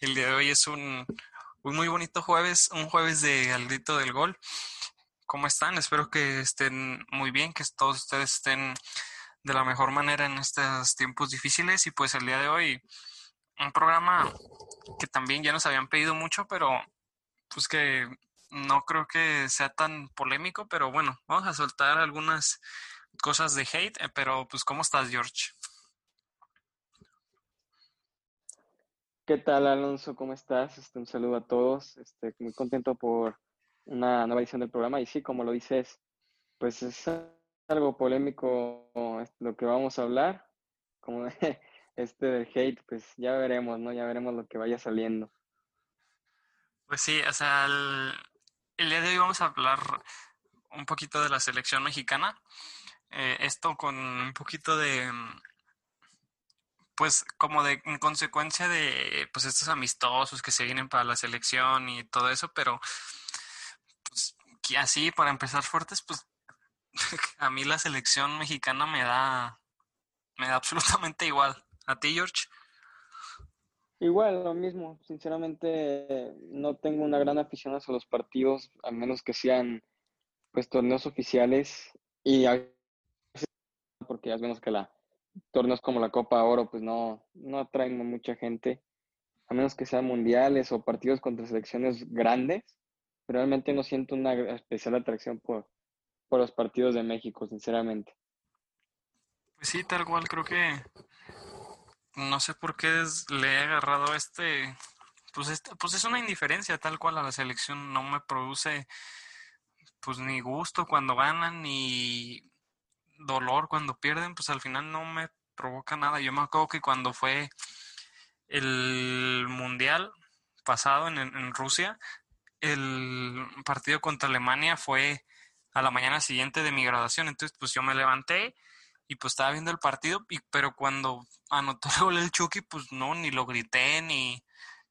El día de hoy es un, muy bonito jueves, un jueves de al grito del gol. ¿Cómo están? Espero que estén muy bien, que todos ustedes estén de la mejor manera en estos tiempos difíciles. Y pues el día de hoy, un programa que también ya nos habían pedido mucho, pero pues que no creo que sea tan polémico, pero bueno, vamos a soltar algunas cosas de hate, eh, pero pues ¿cómo estás, George? ¿Qué tal, Alonso? ¿Cómo estás? Este, un saludo a todos. Este, muy contento por una nueva edición del programa. Y sí, como lo dices, pues es algo polémico lo que vamos a hablar. Como este del hate, pues ya veremos, ¿no? Ya veremos lo que vaya saliendo. Pues sí, o sea, el, día de hoy vamos a hablar un poquito de la selección mexicana. Eh, esto con un poquito de pues como de en consecuencia de pues estos amistosos que se vienen para la selección y todo eso, pero pues así para empezar fuertes, pues a mí la selección mexicana me da me da absolutamente igual. ¿A ti, George? Igual, lo mismo. Sinceramente, no tengo una gran afición hacia los partidos, a menos que sean pues torneos oficiales y porque ya menos que la torneos como la Copa Oro, pues no, no atraen mucha gente, a menos que sean mundiales o partidos contra selecciones grandes. Realmente no siento una especial atracción por, por los partidos de México, sinceramente. Pues sí, tal cual, creo que no sé por qué le he agarrado este, pues este, pues es una indiferencia tal cual a la selección, no me produce pues ni gusto cuando ganan ni dolor cuando pierden, pues al final no me provoca nada. Yo me acuerdo que cuando fue el mundial pasado en, Rusia, el partido contra Alemania fue a la mañana siguiente de mi graduación. Entonces, pues yo me levanté y pues estaba viendo el partido, y, pero cuando anotó el gol el Chucky, pues no, ni lo grité, ni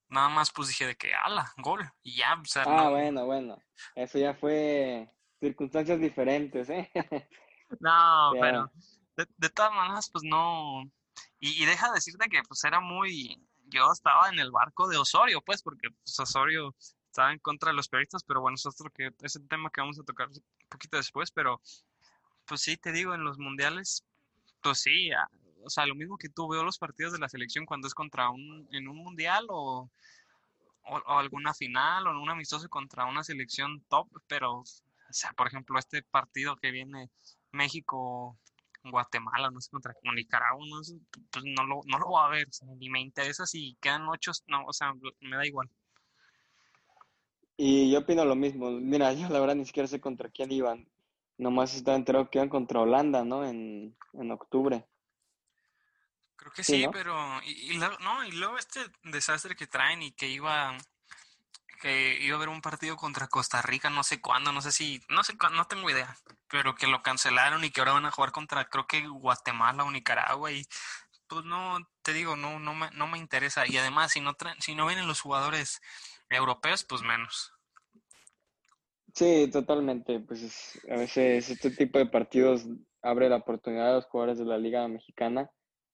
nada más, pues dije de que, ala, gol, y ya. O sea, ah, bueno, bueno, eso ya fue circunstancias diferentes, ¿eh? No, pero de, todas maneras, pues no. Y, deja de decirte que pues era muy. Yo estaba en el barco de Osorio, pues, porque pues, Osorio estaba en contra de los periodistas, pero bueno, es otro que es el tema que vamos a tocar un poquito después, pero pues sí, te digo, en los mundiales, pues sí, o sea, lo mismo que tú veo los partidos de la selección cuando es contra un, en un mundial o, o, o alguna final o en un amistoso contra una selección top, pero, o sea, por ejemplo, este partido que viene México, Guatemala, no sé, contra Nicaragua, no pues no lo, no lo voy a ver, ni me interesa si quedan ocho, no, o sea, me da igual. Y yo opino lo mismo, mira, yo la verdad ni siquiera sé contra quién iban, nomás estaba enterado que iban contra Holanda, ¿no? En, octubre. Creo que sí, pero, y, no, y luego este desastre que traen y que iba que iba a haber un partido contra Costa Rica, no sé cuándo, no sé si, no sé no tengo idea, pero que lo cancelaron y que ahora van a jugar contra, creo que Guatemala o Nicaragua y pues no, te digo, no, no me, no me interesa. Y además si no si no vienen los jugadores europeos, pues menos. Sí, totalmente, pues a veces este tipo de partidos abre la oportunidad a los jugadores de la Liga Mexicana,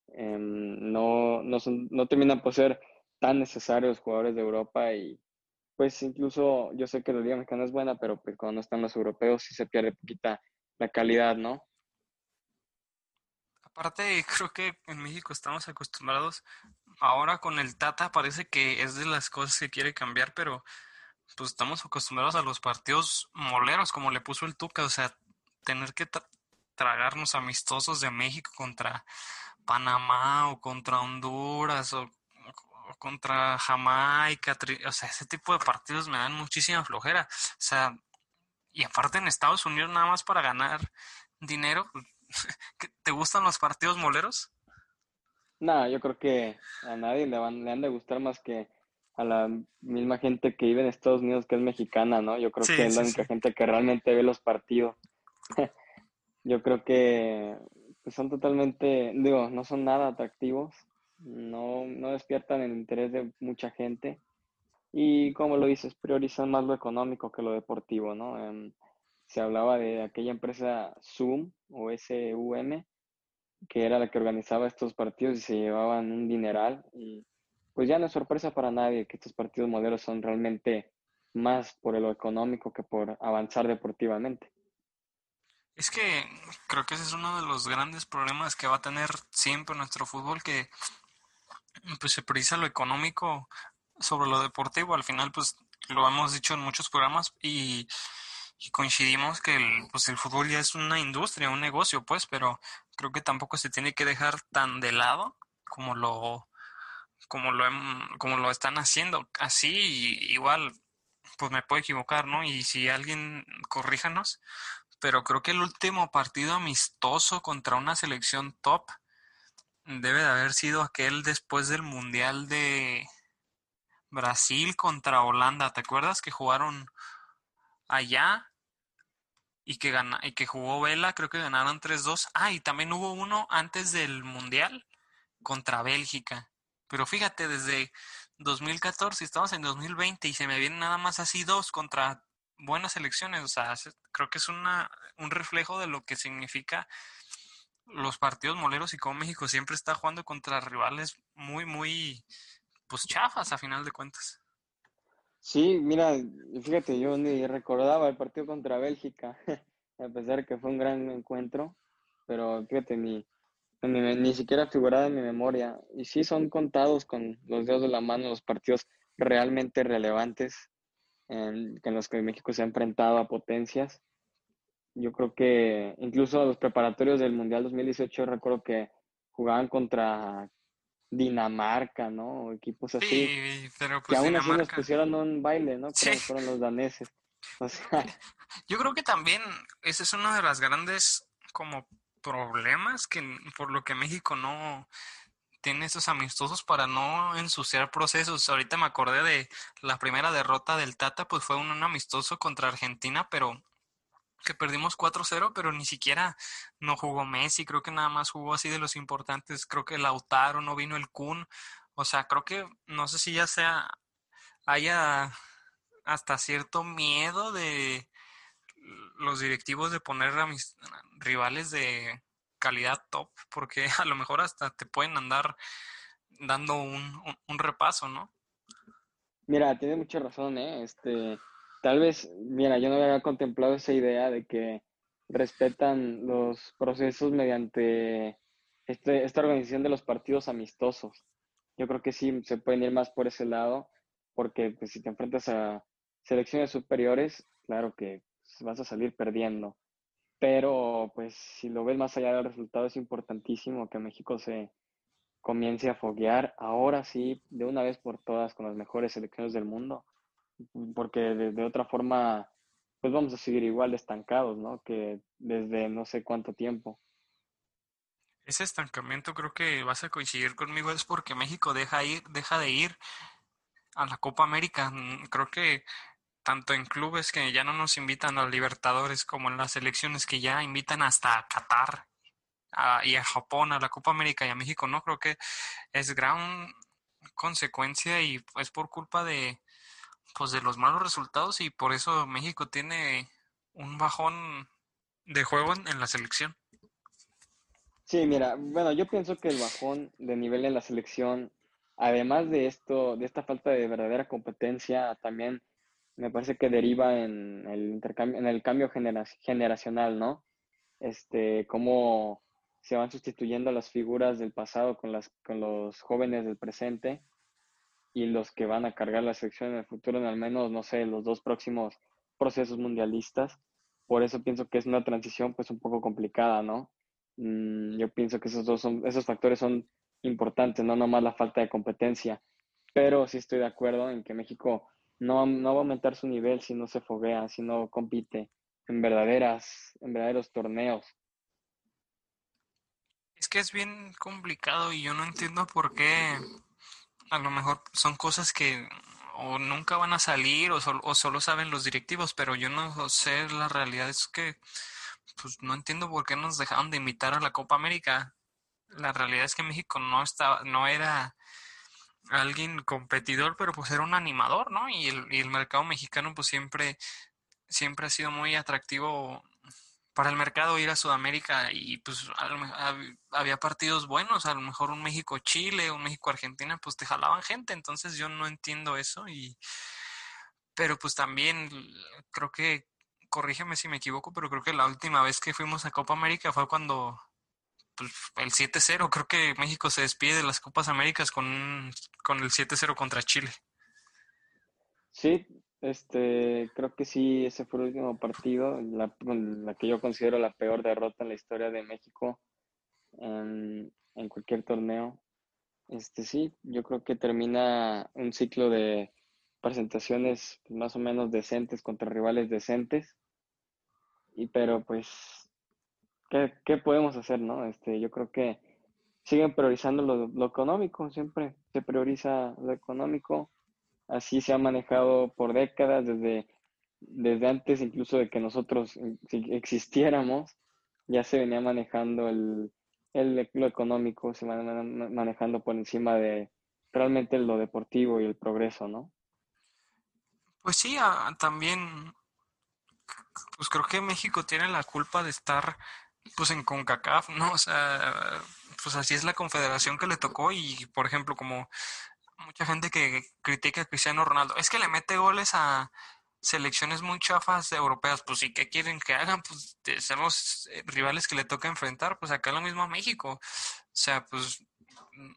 em, no, no, son, no terminan por ser tan necesarios jugadores de Europa y pues incluso yo sé que la Liga Mexicana es buena, pero pues cuando están los europeos sí se pierde poquita la calidad, ¿no? Aparte, creo que en México estamos acostumbrados, ahora con el Tata parece que es de las cosas que quiere cambiar, pero pues estamos acostumbrados a los partidos moleros, como le puso el Tuca, o sea, tener que tragarnos amistosos de México contra Panamá o contra Honduras o contra Jamaica, o sea, ese tipo de partidos me dan muchísima flojera. O sea, y aparte en Estados Unidos nada más para ganar dinero. ¿Te gustan los partidos moleros? No, yo creo que a nadie le, van, le han de gustar más que a la misma gente que vive en Estados Unidos que es mexicana, ¿no? Yo creo que es la única gente que realmente ve los partidos. yo creo que pues, son totalmente, digo, no son nada atractivos no, no despiertan el interés de mucha gente y como lo dices, priorizan más lo económico que lo deportivo, ¿no? Em, se hablaba de aquella empresa Zoom o SUM, que era la que organizaba estos partidos y se llevaban un dineral. Y pues ya no es sorpresa para nadie que estos partidos modelos son realmente más por lo económico que por avanzar deportivamente. Es que creo que ese es uno de los grandes problemas que va a tener siempre nuestro fútbol, que pues se prioriza lo económico sobre lo deportivo. Al final, pues lo hemos dicho en muchos programas y, coincidimos que el, pues el fútbol ya es una industria, un negocio, pues, pero creo que tampoco se tiene que dejar tan de lado como lo como lo como lo están haciendo. Así igual pues me puedo equivocar, ¿no? Y si alguien corríjanos, pero creo que el último partido amistoso contra una selección top debe de haber sido aquel después del Mundial de Brasil contra Holanda. ¿Te acuerdas que jugaron allá y que, gana, y que jugó Vela? Creo que ganaron 3-2. Ah, y también hubo uno antes del Mundial contra Bélgica. Pero fíjate, desde 2014 estamos en 2020 y se me vienen nada más así dos contra buenas elecciones. O sea, creo que es una, un reflejo de lo que significa los partidos moleros y cómo México siempre está jugando contra rivales muy, muy pues chafas a final de cuentas. Sí, mira, fíjate, yo ni recordaba el partido contra Bélgica, a pesar que fue un gran encuentro, pero fíjate, ni, ni, siquiera figuraba en mi memoria. Y sí son contados con los dedos de la mano los partidos realmente relevantes en, en los que México se ha enfrentado a potencias. Yo creo que incluso los preparatorios del Mundial 2018 recuerdo que jugaban contra Dinamarca, ¿no? Equipos así. Sí, pero pues que aún así nos pusieron un baile, ¿no? Creo que fueron los daneses. O sea... Yo creo que también ese es uno de las grandes como problemas que por lo que México no tiene esos amistosos para no ensuciar procesos. Ahorita me acordé de la primera derrota del Tata, pues fue un amistoso contra Argentina, pero que perdimos 4-0, pero ni siquiera no jugó Messi, creo que nada más jugó así de los importantes, creo que Lautaro, no vino el Kun, o sea, creo que no sé si ya sea, haya hasta cierto miedo de los directivos de poner a mis rivales de calidad top, porque a lo mejor hasta te pueden andar dando un, un, repaso, ¿no? Mira, tiene mucha razón, ¿eh? Este, Tal vez, mira, yo no había contemplado esa idea de que respetan los procesos mediante este, esta organización de los partidos amistosos. Yo creo que sí se pueden ir más por ese lado, porque pues, si te enfrentas a selecciones superiores, claro que vas a salir perdiendo. Pero pues si lo ves más allá del resultado, es importantísimo que México se comience a foguear ahora sí, de una vez por todas, con las mejores selecciones del mundo porque de, otra forma, pues vamos a seguir igual estancados, ¿no? Que desde no sé cuánto tiempo. Ese estancamiento creo que vas a coincidir conmigo es porque México deja ir, deja de ir a la Copa América. Mm, creo que tanto en clubes que ya no nos invitan a Libertadores como en las elecciones que ya invitan hasta a Qatar y a Japón a la Copa América y a México no creo que es gran consecuencia y es por culpa de pues de los malos resultados y por eso México tiene un bajón de juego en, la selección. Sí, mira, bueno, yo pienso que el bajón de nivel en la selección, además de esto, de esta falta de verdadera competencia, también me parece que deriva en el intercambio, en el cambio generacional, ¿no? Este, cómo se van sustituyendo las figuras del pasado con las, con los jóvenes del presente y los que van a cargar la selección en el futuro, en al menos, no sé, los dos próximos procesos mundialistas. Por eso pienso que es una transición pues un poco complicada, ¿no? Mm, yo pienso que esos dos son, esos factores son importantes, no nomás la falta de competencia, pero sí estoy de acuerdo en que México no, no va a aumentar su nivel si no se foguea, si no compite en verdaderas, en verdaderos torneos. Es que es bien complicado y yo no entiendo por qué a lo mejor son cosas que o nunca van a salir o, o solo saben los directivos, pero yo no sé, la realidad es que pues no entiendo por qué nos dejaron de invitar a la Copa América. La realidad es que México no estaba, no era alguien competidor, pero pues era un animador, ¿no? Y el, y el mercado mexicano pues siempre, siempre ha sido muy atractivo para el mercado ir a Sudamérica y pues había partidos buenos, a lo mejor un México-Chile, un México-Argentina, pues te jalaban gente, entonces yo no entiendo eso y pero pues también creo que corrígeme si me equivoco, pero creo que la última vez que fuimos a Copa América fue cuando pues, el 7-0, creo que México se despide de las Copas Américas con, con el 7-0 contra Chile. Sí, este, creo que sí, ese fue el último partido, la, la que yo considero la peor derrota en la historia de México en, en cualquier torneo. Este, sí, yo creo que termina un ciclo de presentaciones más o menos decentes contra rivales decentes. Y pero pues, ¿qué, qué podemos hacer, no? Este, yo creo que siguen priorizando lo, lo económico, siempre se prioriza lo económico Así se ha manejado por décadas, desde, desde antes incluso de que nosotros existiéramos, ya se venía manejando el, el lo económico, se va manejando por encima de realmente lo deportivo y el progreso, ¿no? Pues sí, también, pues creo que México tiene la culpa de estar pues en CONCACAF, ¿no? O sea, pues así es la confederación que le tocó y, por ejemplo, como mucha gente que critica a Cristiano Ronaldo. Es que le mete goles a selecciones muy chafas europeas. Pues sí, ¿qué quieren que hagan? Pues somos eh, rivales que le toca enfrentar. Pues acá lo mismo a México. O sea, pues, mm,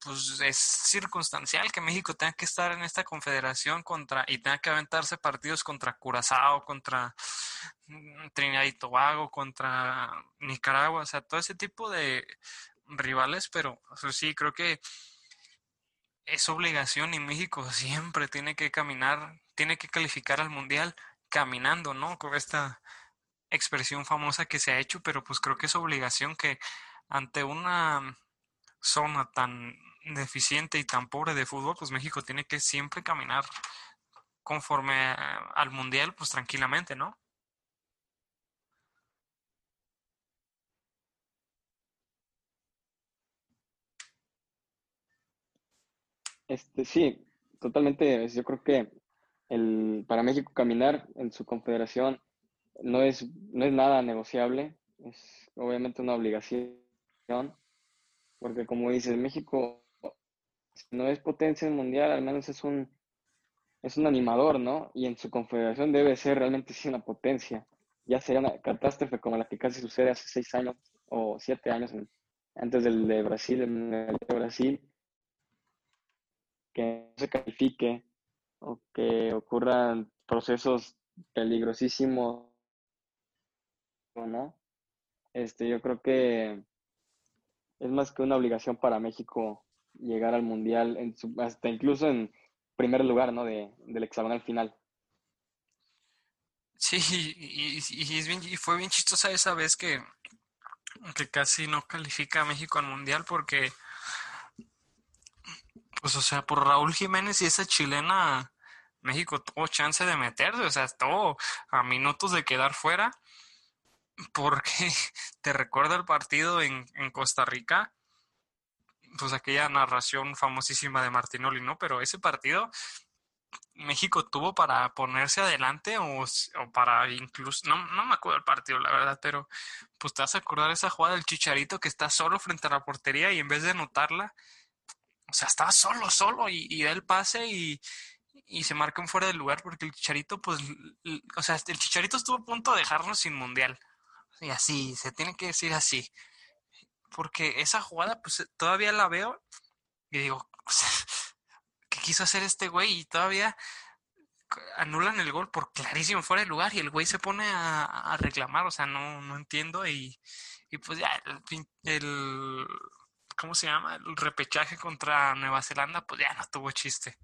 pues es circunstancial que México tenga que estar en esta confederación contra y tenga que aventarse partidos contra Curazao, contra mm, Trinidad y Tobago, contra Nicaragua. O sea, todo ese tipo de rivales. Pero sí, creo que es obligación y México siempre tiene que caminar, tiene que calificar al mundial caminando, ¿no? Con esta expresión famosa que se ha hecho, pero pues creo que es obligación que ante una zona tan deficiente y tan pobre de fútbol, pues México tiene que siempre caminar conforme al mundial, pues tranquilamente, ¿no? Este, sí, totalmente. Yo creo que el, para México caminar en su confederación no es, no es nada negociable, es obviamente una obligación, porque como dices, México no es potencia mundial, al menos es un, es un animador, ¿no? Y en su confederación debe ser realmente sí una potencia. Ya sería una catástrofe como la que casi sucede hace seis años o siete años antes del de Brasil, en el de Brasil, que no se califique o que ocurran procesos peligrosísimos, ¿no? Este, yo creo que es más que una obligación para México llegar al mundial, en hasta incluso en primer lugar, ¿no? De, del hexagonal final. Sí, y, y, fue bien chistosa esa vez que, que casi no califica a México al mundial porque pues, o sea, por Raúl Jiménez y esa chilena, México tuvo chance de meterse, o sea, estuvo a minutos de quedar fuera, porque te recuerda el partido en, en Costa Rica, pues aquella narración famosísima de Martinoli, ¿no? Pero ese partido México tuvo para ponerse adelante o, o, para incluso, no, no me acuerdo el partido, la verdad, pero pues te vas a acordar esa jugada del Chicharito que está solo frente a la portería y en vez de anotarla, o sea, estaba solo, solo y, da el pase y, y se marca fuera del lugar porque el Chicharito, pues, o sea, el Chicharito estuvo a punto de dejarnos sin mundial. Y así, se tiene que decir así. Porque esa jugada, pues, todavía la veo y digo, ¿qué quiso hacer este güey? Y todavía anulan el gol por clarísimo fuera de lugar y el güey se pone a, reclamar, o sea, no, no entiendo y, y pues ya el, el ¿cómo se llama? El repechaje contra Nueva Zelanda, pues ya no tuvo chiste.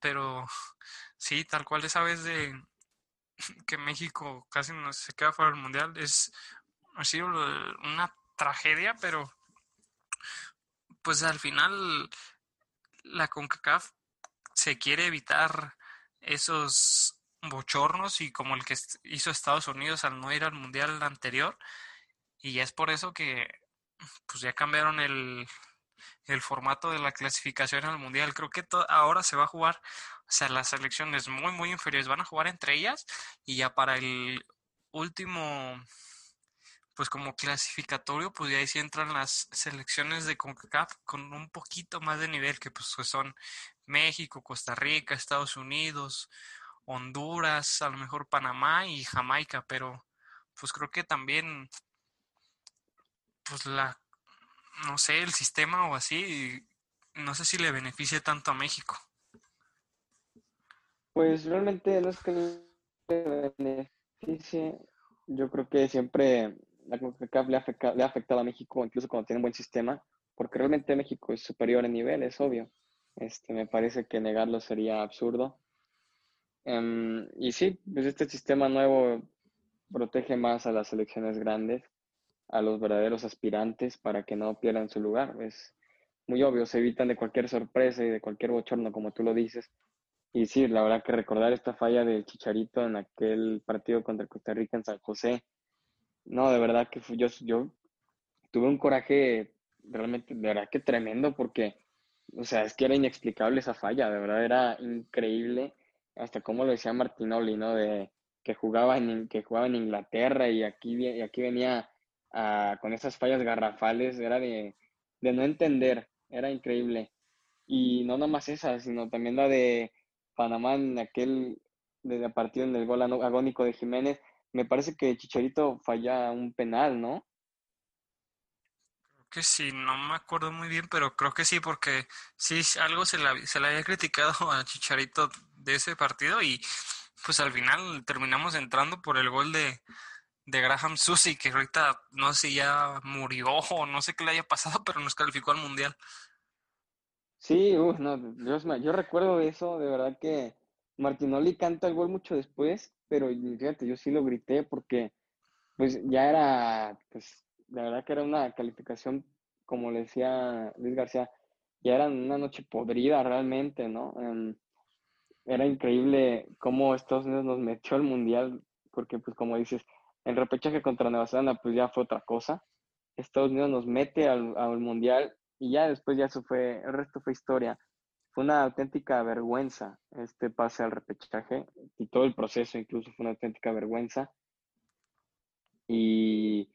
Pero sí, tal cual esa vez de que México casi no se queda fuera del mundial, es ha sido una tragedia, pero pues al final la CONCACAF se quiere evitar esos bochornos y como el que hizo Estados Unidos al no ir al mundial anterior y es por eso que pues ya cambiaron el, el formato de la clasificación al mundial. Creo que ahora se va a jugar, o sea, las selecciones muy, muy inferiores van a jugar entre ellas y ya para el último, pues como clasificatorio, pues ahí sí entran las selecciones de CONCACAF con un poquito más de nivel, que pues son México, Costa Rica, Estados Unidos, Honduras, a lo mejor Panamá y Jamaica, pero pues creo que también, pues la, no sé, el sistema o así, no sé si le beneficia tanto a México. Pues realmente no es que le beneficie, yo creo que siempre la CONCACAF le le ha afectado a México, incluso cuando tiene un buen sistema, porque realmente México es superior en nivel, es obvio. Este, me parece que negarlo sería absurdo. Um, y sí, pues este sistema nuevo protege más a las selecciones grandes, a los verdaderos aspirantes para que no pierdan su lugar. Es muy obvio, se evitan de cualquier sorpresa y de cualquier bochorno, como tú lo dices. Y sí, la verdad que recordar esta falla del Chicharito en aquel partido contra Costa Rica en San José, no, de verdad que yo, yo tuve un coraje realmente, de verdad que tremendo, porque, o sea, es que era inexplicable esa falla, de verdad era increíble, hasta como lo decía Martinoli, ¿no? De que jugaba en, que jugaba en Inglaterra y aquí, y aquí venía con esas fallas garrafales, era de, de no entender, era increíble. Y no nomás esa, sino también la de Panamá en aquel de partido en el gol agónico de Jiménez, me parece que Chicharito falla un penal, ¿no? Que sí, no me acuerdo muy bien, pero creo que sí, porque sí, algo se, se le había criticado a Chicharito de ese partido y pues al final terminamos entrando por el gol de, de Graham Susi, que ahorita no sé si ya murió o no sé qué le haya pasado, pero nos calificó al Mundial. Sí, no, yo, yo recuerdo eso, de verdad que Martinoli canta el gol mucho después, pero fíjate, yo sí lo grité porque pues ya era, pues la verdad que era una calificación, como le decía Luis García, ya era una noche podrida realmente, ¿no? Em, era increíble cómo Estados Unidos nos metió al Mundial, porque pues como dices, el repechaje contra Nueva Zelanda pues ya fue otra cosa. Estados Unidos nos mete al, al Mundial y ya después ya eso fue, el resto fue historia fue una auténtica vergüenza este pase al repechaje y todo el proceso incluso fue una auténtica vergüenza. Y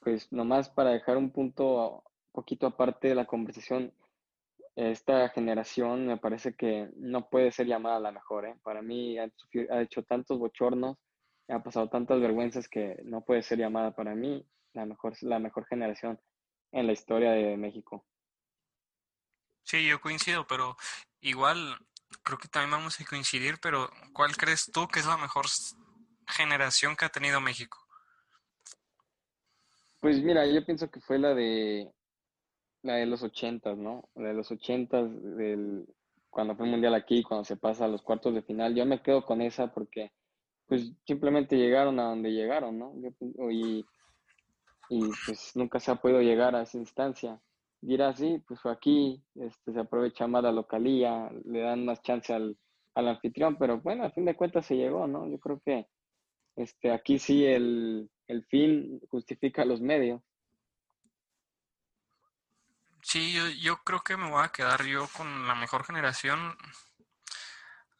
pues nomás para dejar un punto poquito aparte de la conversación, esta generación me parece que no puede ser llamada la mejor. ¿eh? Para mí ha, ha, hecho tantos bochornos, ha pasado tantas vergüenzas que no puede ser llamada para mí la mejor, la mejor generación en la historia de México. Sí, yo coincido, pero igual creo que también vamos a coincidir, pero ¿cuál crees tú que es la mejor generación que ha tenido México? Pues mira, yo pienso que fue la de la de los ochentas, ¿no? La de los ochentas, del, cuando fue el mundial aquí, cuando se pasa a los cuartos de final. Yo me quedo con esa porque, pues, simplemente llegaron a donde llegaron, ¿no? y, y pues nunca se ha podido llegar a esa instancia dirá, sí, pues aquí este, se aprovecha más la localía, le dan más chance al, al anfitrión, pero bueno, a fin de cuentas se llegó, ¿no? Yo creo que este, aquí sí el, el fin justifica los medios. Sí, yo, yo creo que me voy a quedar yo con la mejor generación,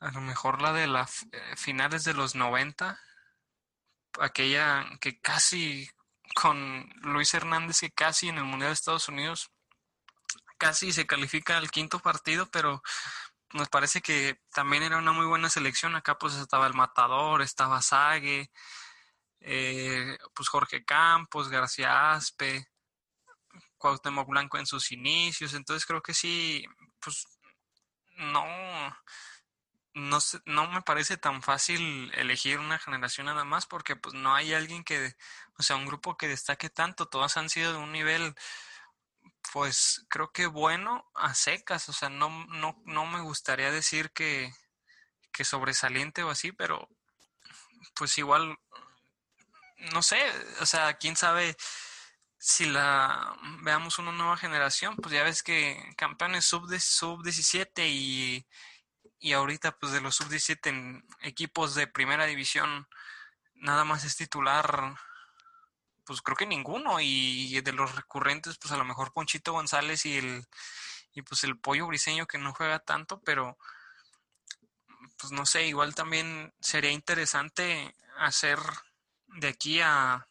a lo mejor la de las eh, finales de los 90, aquella que casi con Luis Hernández, que casi en el Mundial de Estados Unidos casi se califica al quinto partido, pero nos parece que también era una muy buena selección. Acá pues estaba el Matador, estaba Sague, eh, pues Jorge Campos, García Aspe, Cuauhtémoc Blanco en sus inicios. Entonces creo que sí, pues no, no, no me parece tan fácil elegir una generación nada más porque pues no hay alguien que, o sea, un grupo que destaque tanto. Todas han sido de un nivel pues creo que bueno a secas, o sea, no, no, no me gustaría decir que, que sobresaliente o así, pero pues igual, no sé, o sea, quién sabe si la veamos una nueva generación, pues ya ves que campeones sub, sub 17 y, y ahorita pues de los sub 17 en equipos de primera división nada más es titular pues creo que ninguno. Y de los recurrentes, pues a lo mejor Ponchito González y el y pues el pollo briseño que no juega tanto, pero pues no sé, igual también sería interesante hacer de aquí a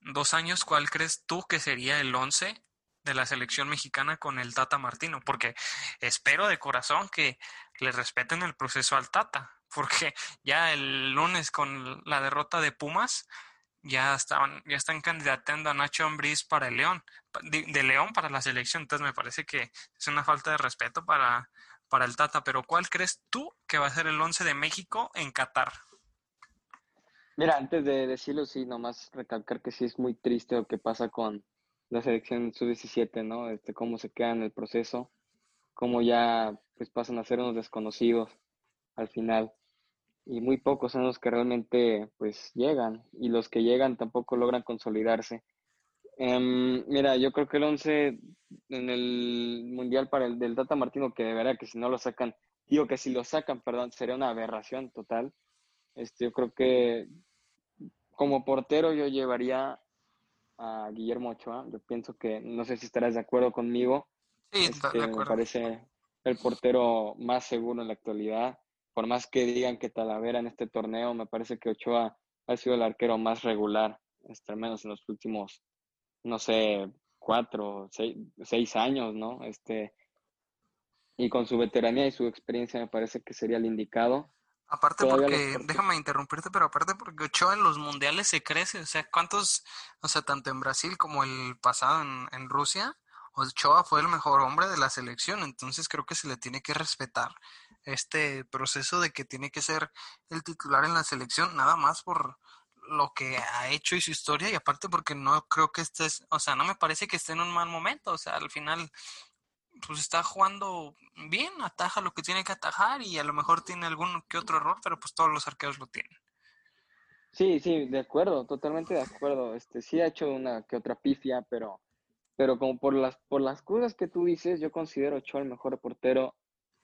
dos años, ¿cuál crees tú que sería el 11 de la selección mexicana con el Tata Martino? Porque espero de corazón que le respeten el proceso al Tata, porque ya el lunes con la derrota de Pumas ya estaban ya están candidatando a Nacho Ambriz para el León, de, de, León para la selección, entonces me parece que es una falta de respeto para para el Tata, pero ¿cuál crees tú que va a ser el 11 de México en Qatar? Mira, antes de decirlo, sí, nomás recalcar que sí es muy triste lo que pasa con la selección sub-17, ¿no? Este, cómo se queda en el proceso, cómo ya pues pasan a ser unos desconocidos al final. Y muy pocos son los que realmente pues llegan y los que llegan tampoco logran consolidarse. Um, mira, yo creo que el 11 en el Mundial para el del Tata Martino, que de verdad que si no lo sacan, digo que si lo sacan, perdón, sería una aberración total. Este, yo creo que como portero yo llevaría a Guillermo Ochoa. Yo pienso que, no sé si estarás de acuerdo conmigo. Sí, este, de acuerdo. Me parece el portero más seguro en la actualidad. Por más que digan que Talavera en este torneo, me parece que Ochoa ha sido el arquero más regular, este, al menos en los últimos, no sé, cuatro, seis, seis años, ¿no? Este, y con su veteranía y su experiencia me parece que sería el indicado. Aparte porque, déjame interrumpirte, pero aparte porque Ochoa en los mundiales se crece, o sea, ¿cuántos, o sea, tanto en Brasil como el pasado en, en Rusia, Ochoa fue el mejor hombre de la selección, entonces creo que se le tiene que respetar este proceso de que tiene que ser el titular en la selección, nada más por lo que ha hecho y su historia, y aparte porque no creo que estés, o sea, no me parece que esté en un mal momento, o sea, al final pues está jugando bien, ataja lo que tiene que atajar y a lo mejor tiene algún que otro error, pero pues todos los arqueros lo tienen. Sí, sí, de acuerdo, totalmente de acuerdo. Este sí ha hecho una que otra pifia, pero pero como por las por las cosas que tú dices, yo considero Ochoa el mejor portero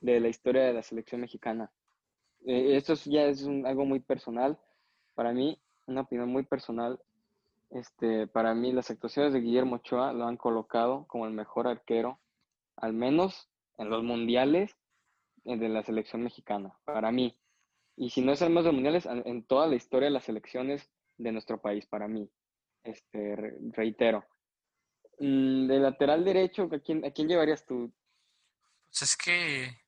de la historia de la selección mexicana. Eh, esto ya es algo muy personal para mí, una opinión muy personal. Este, para mí las actuaciones de Guillermo Ochoa lo han colocado como el mejor arquero al menos en los mundiales eh, de la selección mexicana, para mí. Y si no es el más de mundiales, en toda la historia de las selecciones de nuestro país, para mí. Este, reitero. Mm, de lateral derecho, ¿a quién, ¿a quién llevarías tú? Pues es que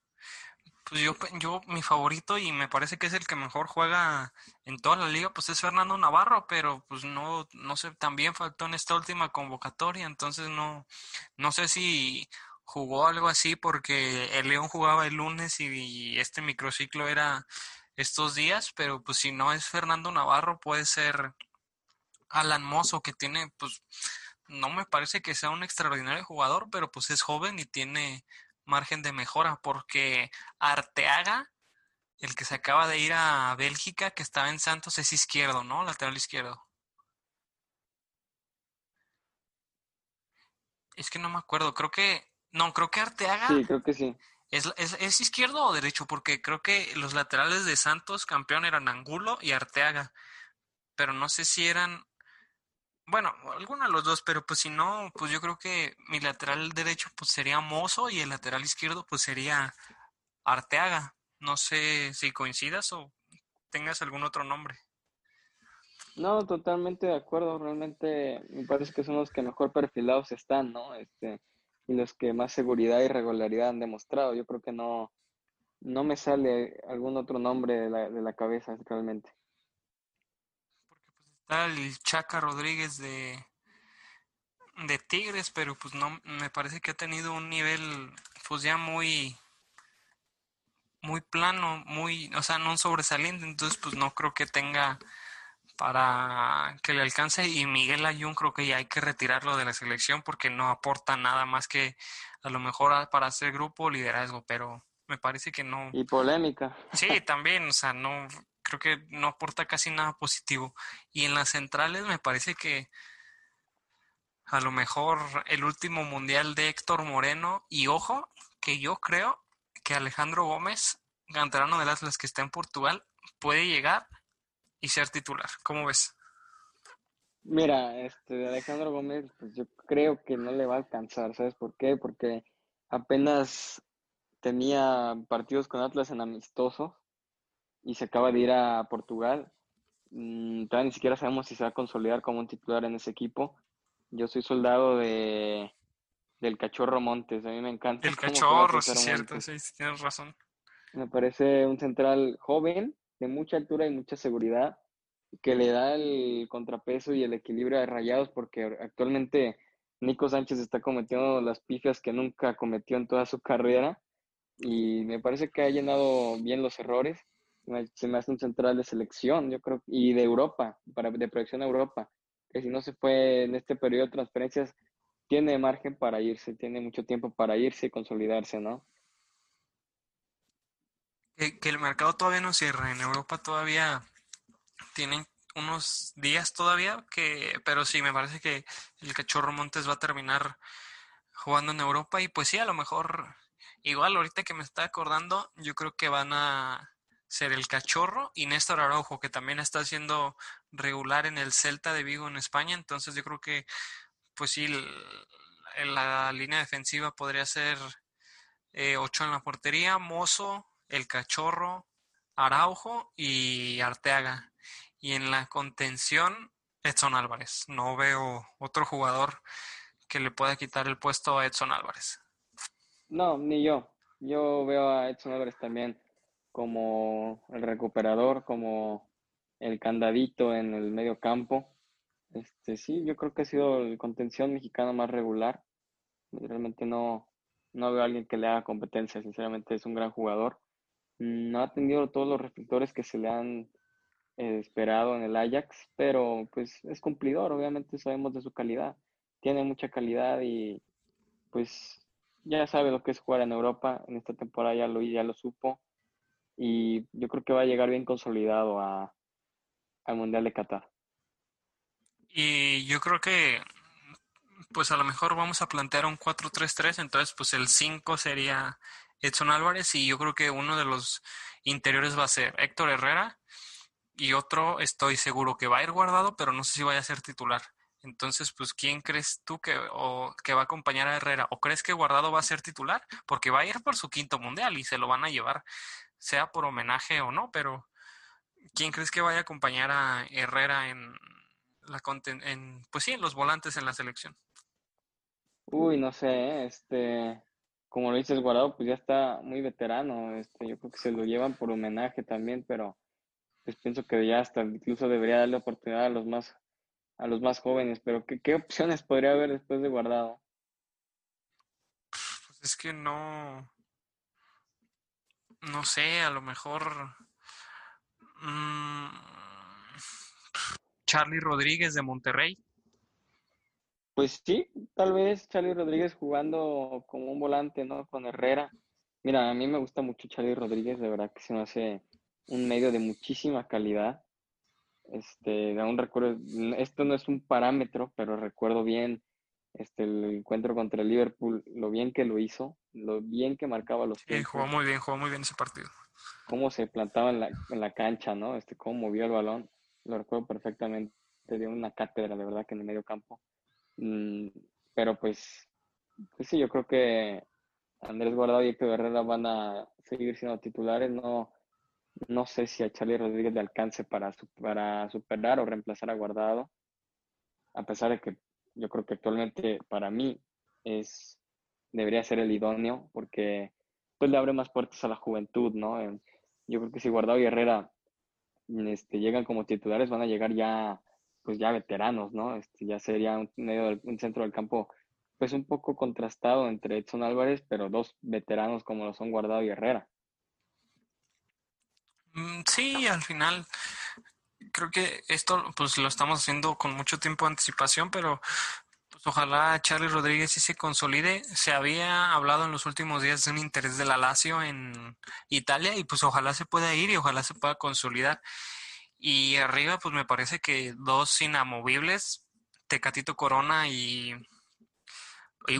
pues yo, yo, mi favorito y me parece que es el que mejor juega en toda la liga, pues es Fernando Navarro, pero pues no, no sé, también faltó en esta última convocatoria, entonces no, no sé si jugó algo así porque el León jugaba el lunes y, este microciclo era estos días, pero pues si no es Fernando Navarro puede ser Alan Mozo que tiene pues no me parece que sea un extraordinario jugador, pero pues es joven y tiene margen de mejora porque Arteaga, el que se acaba de ir a Bélgica, que estaba en Santos, es izquierdo, ¿no? Lateral izquierdo. Es que no me acuerdo, creo que no, creo que Arteaga. Sí, creo que sí. ¿Es, es, izquierdo o derecho? Porque creo que los laterales de Santos campeón eran Angulo y Arteaga. Pero no sé si eran. Bueno, alguno de los dos, pero pues si no, pues yo creo que mi lateral derecho pues sería Mozo y el lateral izquierdo pues sería Arteaga. No sé si coincidas o tengas algún otro nombre. No, totalmente de acuerdo. Realmente me parece que son los que mejor perfilados están, ¿no? Este, y los que más seguridad y regularidad han demostrado. Yo creo que no, no me sale algún otro nombre de la, de la cabeza realmente. Porque pues está el Chaca Rodríguez de, de Tigres, pero pues no, me parece que ha tenido un nivel pues ya muy muy plano, muy, o sea, no sobresaliente, entonces pues no creo que tenga para que le alcance y Miguel Ayun creo que ya hay que retirarlo de la selección porque no aporta nada más que a lo mejor para hacer grupo liderazgo, pero me parece que no. Y polémica. Sí, también, o sea, no creo que no aporta casi nada positivo. Y en las centrales me parece que a lo mejor el último mundial de Héctor Moreno y ojo que yo creo que Alejandro Gómez, canterano del Atlas que está en Portugal, puede llegar y ser titular. ¿Cómo ves? Mira, este Alejandro Gómez, pues yo creo que no le va a alcanzar, ¿sabes por qué? Porque apenas tenía partidos con Atlas en amistosos y se acaba de ir a Portugal mm, todavía ni siquiera sabemos si se va a consolidar como un titular en ese equipo. Yo soy soldado de del Cachorro Montes, a mí me encanta. El Cachorro, sí, es cierto, sí, tienes razón. Me parece un central joven, de mucha altura y mucha seguridad, que le da el contrapeso y el equilibrio de rayados, porque actualmente Nico Sánchez está cometiendo las pifias que nunca cometió en toda su carrera y me parece que ha llenado bien los errores. Se me hace un central de selección, yo creo, y de Europa, para, de proyección a Europa, que si no se fue en este periodo de transferencias, tiene margen para irse, tiene mucho tiempo para irse y consolidarse, ¿no? Que, el mercado todavía no cierra, en Europa todavía tienen unos días todavía, que, pero sí, me parece que el Cachorro Montes va a terminar jugando en Europa y pues sí, a lo mejor, igual ahorita que me está acordando, yo creo que van a ser el Cachorro y Néstor Araujo, que también está siendo regular en el Celta de Vigo en España, entonces yo creo que pues sí, la línea defensiva podría ser eh, ocho en la portería, Mozo, el Cachorro, Araujo y Arteaga. Y en la contención, Edson Álvarez. No veo otro jugador que le pueda quitar el puesto a Edson Álvarez. No, ni yo. Yo veo a Edson Álvarez también como el recuperador, como el candadito en el medio campo. Este, sí, yo creo que ha sido el contención mexicano más regular. Realmente no, no veo a alguien que le haga competencia. Sinceramente es un gran jugador. No ha tenido todos los reflectores que se le han eh, esperado en el Ajax, pero pues es cumplidor, obviamente sabemos de su calidad. Tiene mucha calidad y pues ya sabe lo que es jugar en Europa. En esta temporada ya lo, ya lo supo y yo creo que va a llegar bien consolidado a, al Mundial de Qatar. Y yo creo que pues a lo mejor vamos a plantear un 4-3-3, entonces pues el 5 sería Edson Álvarez y yo creo que uno de los interiores va a ser Héctor Herrera y otro estoy seguro que va a ir guardado, pero no sé si vaya a ser titular. Entonces, pues, ¿quién crees tú que, que va a acompañar a Herrera? ¿O crees que Guardado va a ser titular? Porque va a ir por su quinto mundial y se lo van a llevar, sea por homenaje o no, pero ¿quién crees que vaya a acompañar a Herrera en la en, pues sí, en los volantes en la selección? Uy, no sé, este, como lo dices, Guardado, pues ya está muy veterano, este, yo creo que se lo llevan por homenaje también, pero pues pienso que ya hasta incluso debería darle oportunidad a los más a los más jóvenes, pero ¿qué, qué opciones podría haber después de guardado? Pues es que no, no sé, a lo mejor mmm, Charlie Rodríguez de Monterrey. Pues sí, tal vez Charlie Rodríguez jugando como un volante, ¿no? Con Herrera. Mira, a mí me gusta mucho Charlie Rodríguez, de verdad que se me hace un medio de muchísima calidad. Este, aún recuerdo, esto no es un parámetro, pero recuerdo bien este, el encuentro contra el Liverpool, lo bien que lo hizo, lo bien que marcaba los Sí, jugó muy bien, jugó muy bien ese partido. Cómo se plantaba en la, en la cancha, ¿no? Este, cómo movió el balón, lo recuerdo perfectamente, dio una cátedra, de verdad, que en el medio campo. Mm, pero pues, pues sí, yo creo que Andrés Guardado y Héctor Herrera van a seguir siendo titulares, no, no sé si a Charlie Rodríguez le alcance para, para superar o reemplazar a Guardado, a pesar de que yo creo que actualmente para mí es debería ser el idóneo porque pues le abre más puertas a la juventud, ¿no? Yo creo que si Guardado y Herrera este, llegan como titulares van a llegar ya pues ya veteranos, ¿no? Este, ya sería un, medio un centro del campo pues un poco contrastado entre Edson Álvarez, pero dos veteranos como lo son Guardado y Herrera. Mm, sí, al final creo que esto pues lo estamos haciendo con mucho tiempo de anticipación, pero pues ojalá Charlie Rodríguez sí se consolide. Se había hablado en los últimos días de un interés de la Lazio en Italia y pues ojalá se pueda ir y ojalá se pueda consolidar. Y arriba pues me parece que dos inamovibles, Tecatito Corona y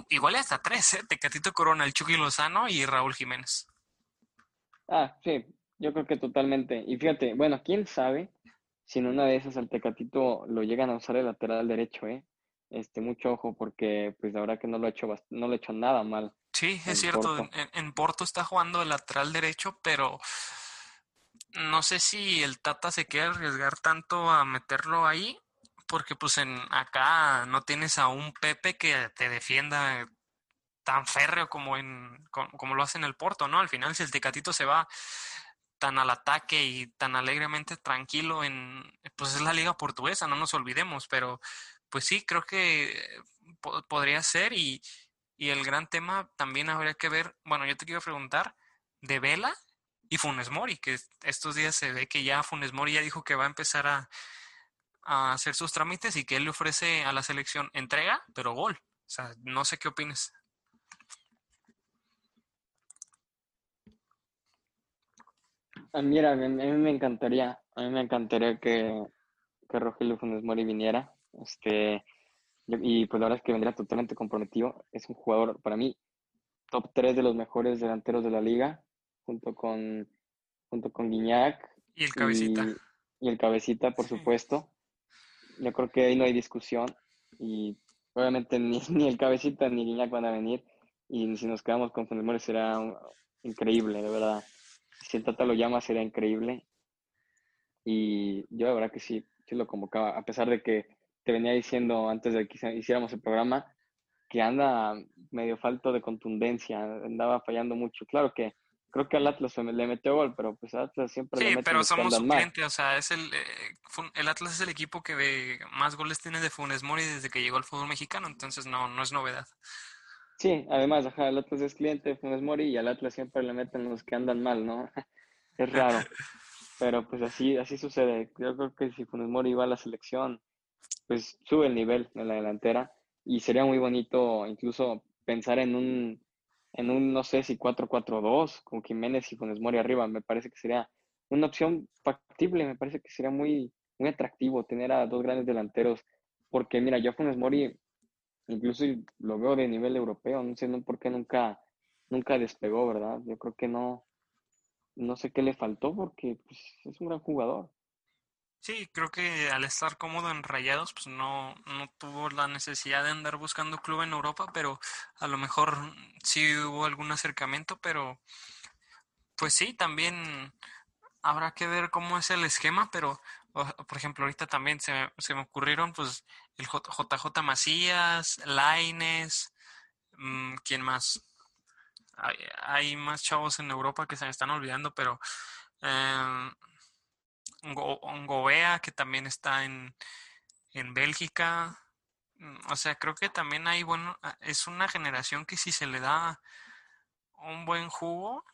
igual hasta tres, ¿eh? Tecatito Corona, el Chucky Lozano y Raúl Jiménez. Ah, sí, yo creo que totalmente. Y fíjate, bueno, quién sabe si en una de esas al Tecatito lo llegan a usar el lateral derecho, ¿eh? Este, mucho ojo, porque pues la verdad que no lo ha hecho, no lo ha hecho nada mal. Sí, es cierto. En, Porto está jugando el lateral derecho, pero no sé si el Tata se quiere arriesgar tanto a meterlo ahí, porque pues en acá no tienes a un Pepe que te defienda tan férreo como en como, lo hace en el Porto, ¿no? Al final si el Tecatito se va tan al ataque y tan alegremente tranquilo en pues es la liga portuguesa, no nos olvidemos, pero pues sí, creo que podría ser y, y el gran tema también habría que ver, bueno, yo te quiero preguntar de Vela y Funes Mori, que estos días se ve que ya Funes Mori ya dijo que va a empezar a, hacer sus trámites y que él le ofrece a la selección entrega, pero gol. O sea, no sé qué opines. Ah, mira, a mí, me encantaría, a mí me encantaría que, que Rogelio Funes Mori viniera. Este, y pues la verdad es que vendría totalmente comprometido. Es un jugador, para mí, top 3 de los mejores delanteros de la liga junto con, junto con Guiñac. Y el cabecita. Y, el cabecita, por supuesto. Yo creo que ahí no hay discusión. Y obviamente ni, ni el cabecita ni Guiñac van a venir. Y si nos quedamos con Funes será increíble, de verdad. Si el Tata lo llama, sería increíble. Y yo, de verdad que sí, sí lo convocaba. A pesar de que te venía diciendo antes de que hiciéramos el programa que anda medio falto de contundencia, andaba fallando mucho. Claro que creo que al Atlas le metió gol, pero pues Atlas siempre sí, le mete pero somos suplente, o sea, es el, eh, el Atlas es el equipo que ve, más goles tiene de Funes Mori desde que llegó al fútbol mexicano, entonces no, no es novedad. Sí, además, ajá, el Atlas es cliente de Funes Mori y al Atlas siempre le meten los que andan mal, ¿no? es raro. pero pues así, así sucede. Yo creo que si Funes Mori va a la selección, pues sube el nivel en la delantera y sería muy bonito incluso pensar en un en un, no sé si 4-4-2, con Jiménez y Funes Mori arriba, me parece que sería una opción factible, me parece que sería muy, muy atractivo tener a dos grandes delanteros, porque mira, yo Funes Mori incluso lo veo de nivel europeo, no sé por qué nunca, nunca despegó, ¿verdad? Yo creo que no, no sé qué le faltó porque pues, es un gran jugador. Sí, creo que al estar cómodo en Rayados, pues no, no tuvo la necesidad de andar buscando club en Europa, pero a lo mejor sí hubo algún acercamiento, pero pues sí, también habrá que ver cómo es el esquema, pero por ejemplo, ahorita también se, me ocurrieron pues el JJ Macías, Laines, mm, ¿quién más? Hay, hay, más chavos en Europa que se me están olvidando, pero... Eh, Gobea, que también está en, en Bélgica. Mm, o sea, creo que también hay, bueno, ah, es una generación que si se le da un buen jugo,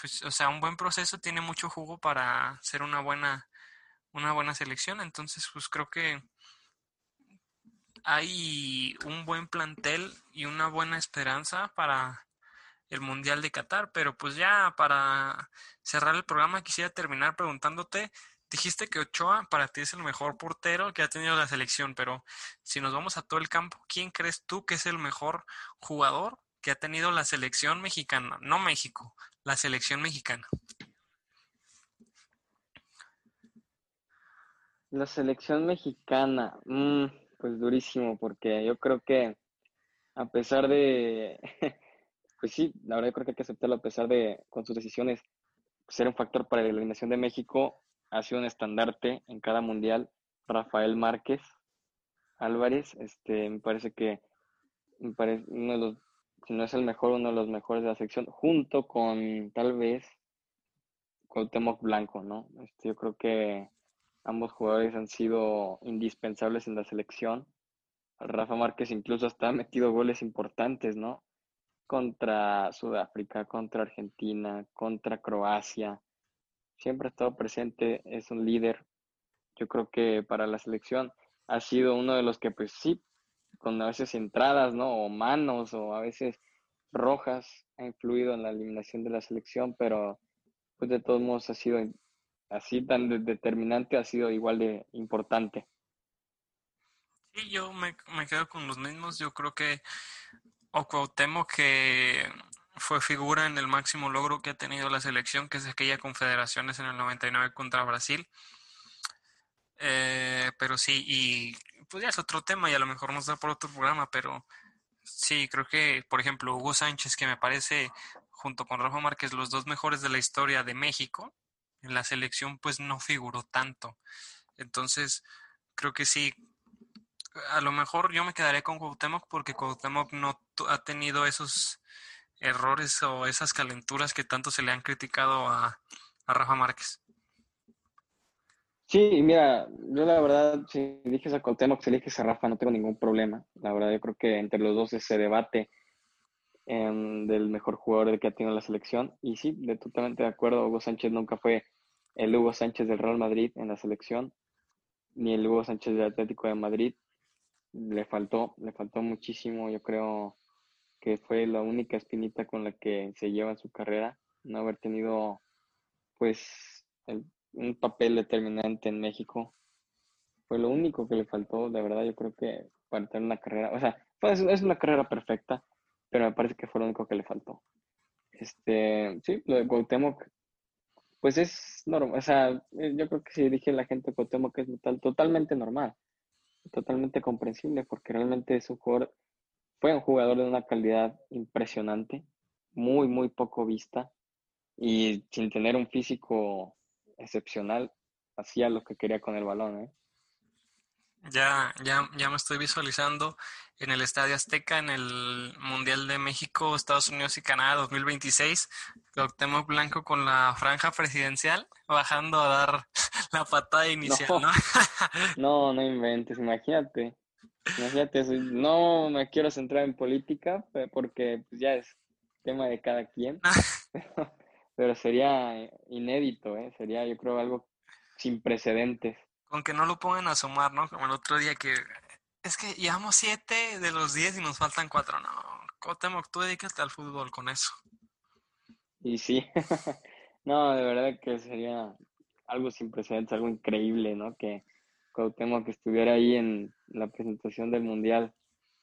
pues, o sea, un buen proceso tiene mucho jugo para ser una buena, una buena selección. Entonces, pues creo que hay un buen plantel y una buena esperanza para el Mundial de Qatar. Pero pues ya para cerrar el programa quisiera terminar preguntándote Dijiste que Ochoa para ti es el mejor portero que ha tenido la selección, pero si nos vamos a todo el campo, ¿quién crees tú que es el mejor jugador que ha tenido la selección mexicana? No México, la selección mexicana. La selección mexicana, mm, pues durísimo, porque yo creo que a pesar de, pues sí, la verdad yo creo que hay que aceptarlo a pesar de, con sus decisiones, ser un factor para la eliminación de México, ha sido un estandarte en cada mundial. Rafael Márquez Álvarez, este, me parece que me parece uno de los, si no es el mejor, uno de los mejores de la sección, junto con tal vez Cuauhtémoc Blanco, ¿no? Este, yo creo que ambos jugadores han sido indispensables en la selección. Rafa Márquez incluso hasta ha metido goles importantes, ¿no? Contra Sudáfrica, contra Argentina, contra Croacia siempre ha estado presente, es un líder. Yo creo que para la selección ha sido uno de los que, pues sí, con a veces entradas, ¿no? O manos, o a veces rojas, ha influido en la eliminación de la selección, pero pues de todos modos ha sido así tan determinante, ha sido igual de importante. Sí, yo me, quedo con los mismos. Yo creo que o temo que fue figura en el máximo logro que ha tenido la selección, que es aquella confederaciones en el 99 contra Brasil. Eh, pero sí, y pues ya es otro tema y a lo mejor nos da por otro programa, pero sí, creo que, por ejemplo, Hugo Sánchez, que me parece, junto con Rafa Márquez, los dos mejores de la historia de México, en la selección pues no figuró tanto. Entonces, creo que sí, a lo mejor yo me quedaré con Cuauhtémoc porque Cuauhtémoc no ha tenido esos errores o esas calenturas que tanto se le han criticado a, Rafa Márquez. Sí, mira, yo la verdad, si eliges a Cuauhtémoc, si eliges a Rafa, no tengo ningún problema. La verdad, yo creo que entre los dos ese debate em, del mejor jugador que ha tenido la selección. Y sí, de, totalmente de acuerdo, Hugo Sánchez nunca fue el Hugo Sánchez del Real Madrid en la selección, ni el Hugo Sánchez del Atlético de Madrid. Le faltó, le faltó muchísimo, yo creo que fue la única espinita con la que se lleva su carrera, no haber tenido pues un papel determinante en México. Fue lo único que le faltó, de verdad, yo creo que para tener una carrera, o sea, pues, es una carrera perfecta, pero me parece que fue lo único que le faltó. Este, sí, lo de Cuauhtémoc, pues es normal, o sea, yo creo que si dije la gente Cuauhtémoc es total, totalmente normal, totalmente comprensible, porque realmente es un jugador, fue un jugador de una calidad impresionante, muy, muy poco vista, y sin tener un físico excepcional, hacía lo que quería con el balón, ¿eh? Ya, ya, ya me estoy visualizando en el Estadio Azteca en el Mundial de México, Estados Unidos y Canadá 2026. Cuauhtémoc Blanco con la franja presidencial bajando a dar la patada inicial, ¿no? No, no, inventes, imagínate. Imagínate, no me quiero centrar en política porque pues, ya es tema de cada quien. pero sería inédito, ¿eh? Sería, yo creo, algo sin precedentes. Aunque no lo pongan a sumar, ¿no? Como el otro día que es que llevamos siete de los diez y nos faltan cuatro. No, Cotemoc, tú dedícate al fútbol con eso. Y sí, no, de verdad que sería algo sin precedentes, algo increíble, ¿no? Que Cuauhtémoc estuviera ahí en la presentación del Mundial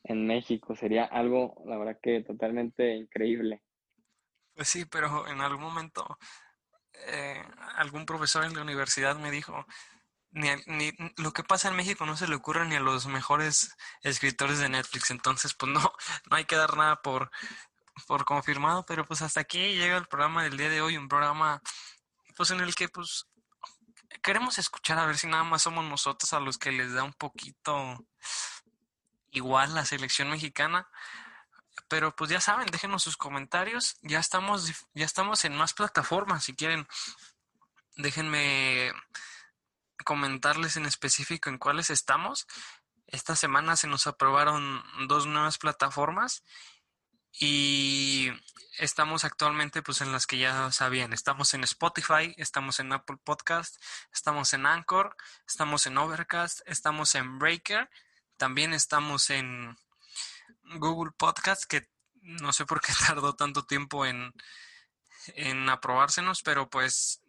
en México, sería algo, la verdad que totalmente increíble. Pues sí, pero en algún momento eh, algún profesor en la universidad me dijo, ni, ni, lo que pasa en México no se le ocurre ni a los mejores escritores de Netflix, entonces pues no, no hay que dar nada por, por confirmado, pero pues hasta aquí llega el programa del día de hoy, un programa pues en el que pues queremos escuchar a ver si nada más somos nosotros a los que les da un poquito igual la selección mexicana. Pero pues ya saben, déjenos sus comentarios. Ya estamos, ya estamos en más plataformas. Si quieren, déjenme comentarles en específico en cuáles estamos. Esta semana se nos aprobaron dos nuevas plataformas y estamos actualmente pues en las que ya sabían. Estamos en Spotify, estamos en Apple Podcast, estamos en Anchor, estamos en Overcast, estamos en Breaker, también estamos en Google Podcast que no sé por qué tardó tanto tiempo en, en aprobársenos, pero pues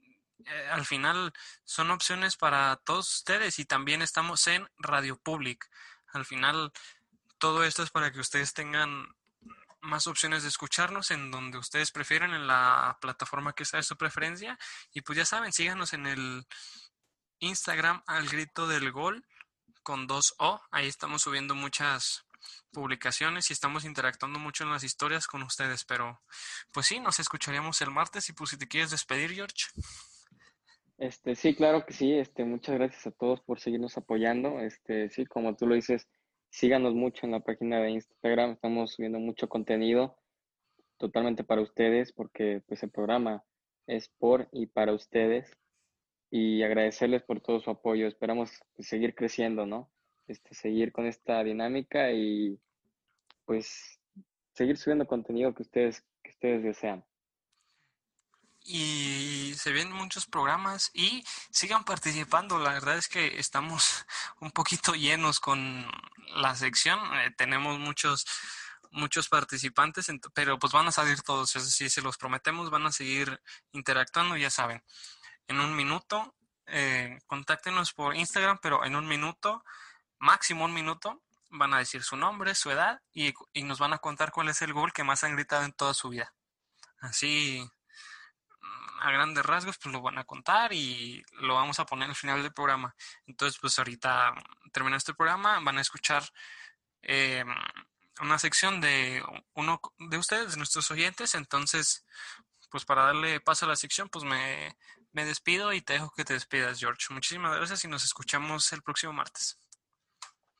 eh, al final son opciones para todos ustedes y también estamos en Radio Public. Al final todo esto es para que ustedes tengan más opciones de escucharnos en donde ustedes prefieren, en la plataforma que sea de su preferencia. Y pues ya saben, síganos en el Instagram al grito del gol con dos O. Ahí estamos subiendo muchas publicaciones y estamos interactuando mucho en las historias con ustedes. Pero pues sí, nos escucharíamos el martes y pues si te quieres despedir, George. Este, sí, claro que sí. Este, muchas gracias a todos por seguirnos apoyando. Este, sí, como tú lo dices, síganos mucho en la página de Instagram. Estamos subiendo mucho contenido totalmente para ustedes, porque pues el programa es por y para ustedes. Y agradecerles por todo su apoyo. Esperamos pues, seguir creciendo, ¿no? Este, seguir con esta dinámica y pues seguir subiendo contenido que ustedes, que ustedes desean y se ven muchos programas y sigan participando. La verdad es que estamos un poquito llenos con la sección. Eh, tenemos muchos muchos participantes, pero pues van a salir todos. Es decir, se los prometemos, van a seguir interactuando, ya saben. En un minuto, eh, contáctenos por Instagram, pero en un minuto, máximo un minuto, van a decir su nombre, su edad y, y nos van a contar cuál es el gol que más han gritado en toda su vida. Así a grandes rasgos, pues lo van a contar y lo vamos a poner al final del programa. Entonces, pues ahorita terminando este programa, van a escuchar eh, una sección de uno de ustedes, de nuestros oyentes. Entonces, pues para darle paso a la sección, pues me, me despido y te dejo que te despidas, George. Muchísimas gracias y nos escuchamos el próximo martes.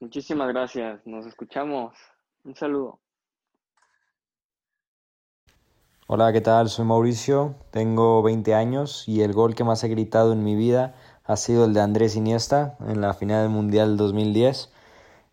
Muchísimas gracias, nos escuchamos. Un saludo. Hola, ¿qué tal? Soy Mauricio, tengo 20 años y el gol que más he gritado en mi vida ha sido el de Andrés Iniesta en la final del Mundial 2010.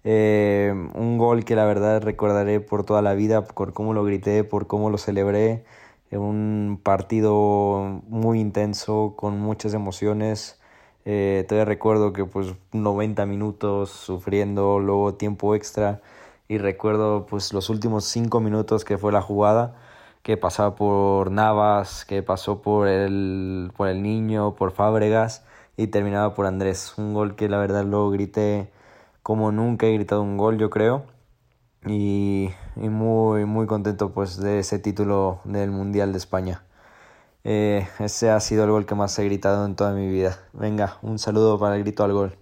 Eh, un gol que la verdad recordaré por toda la vida, por cómo lo grité, por cómo lo celebré. Un partido muy intenso, con muchas emociones. Eh, todavía recuerdo que pues 90 minutos sufriendo, luego tiempo extra y recuerdo pues los últimos 5 minutos que fue la jugada que pasaba por Navas, que pasó por el, por el niño, por Fábregas y terminaba por Andrés. Un gol que la verdad lo grité como nunca he gritado un gol, yo creo. Y, muy, muy contento pues de ese título del Mundial de España. Eh, ese ha sido el gol que más he gritado en toda mi vida. Venga, un saludo para el grito al gol.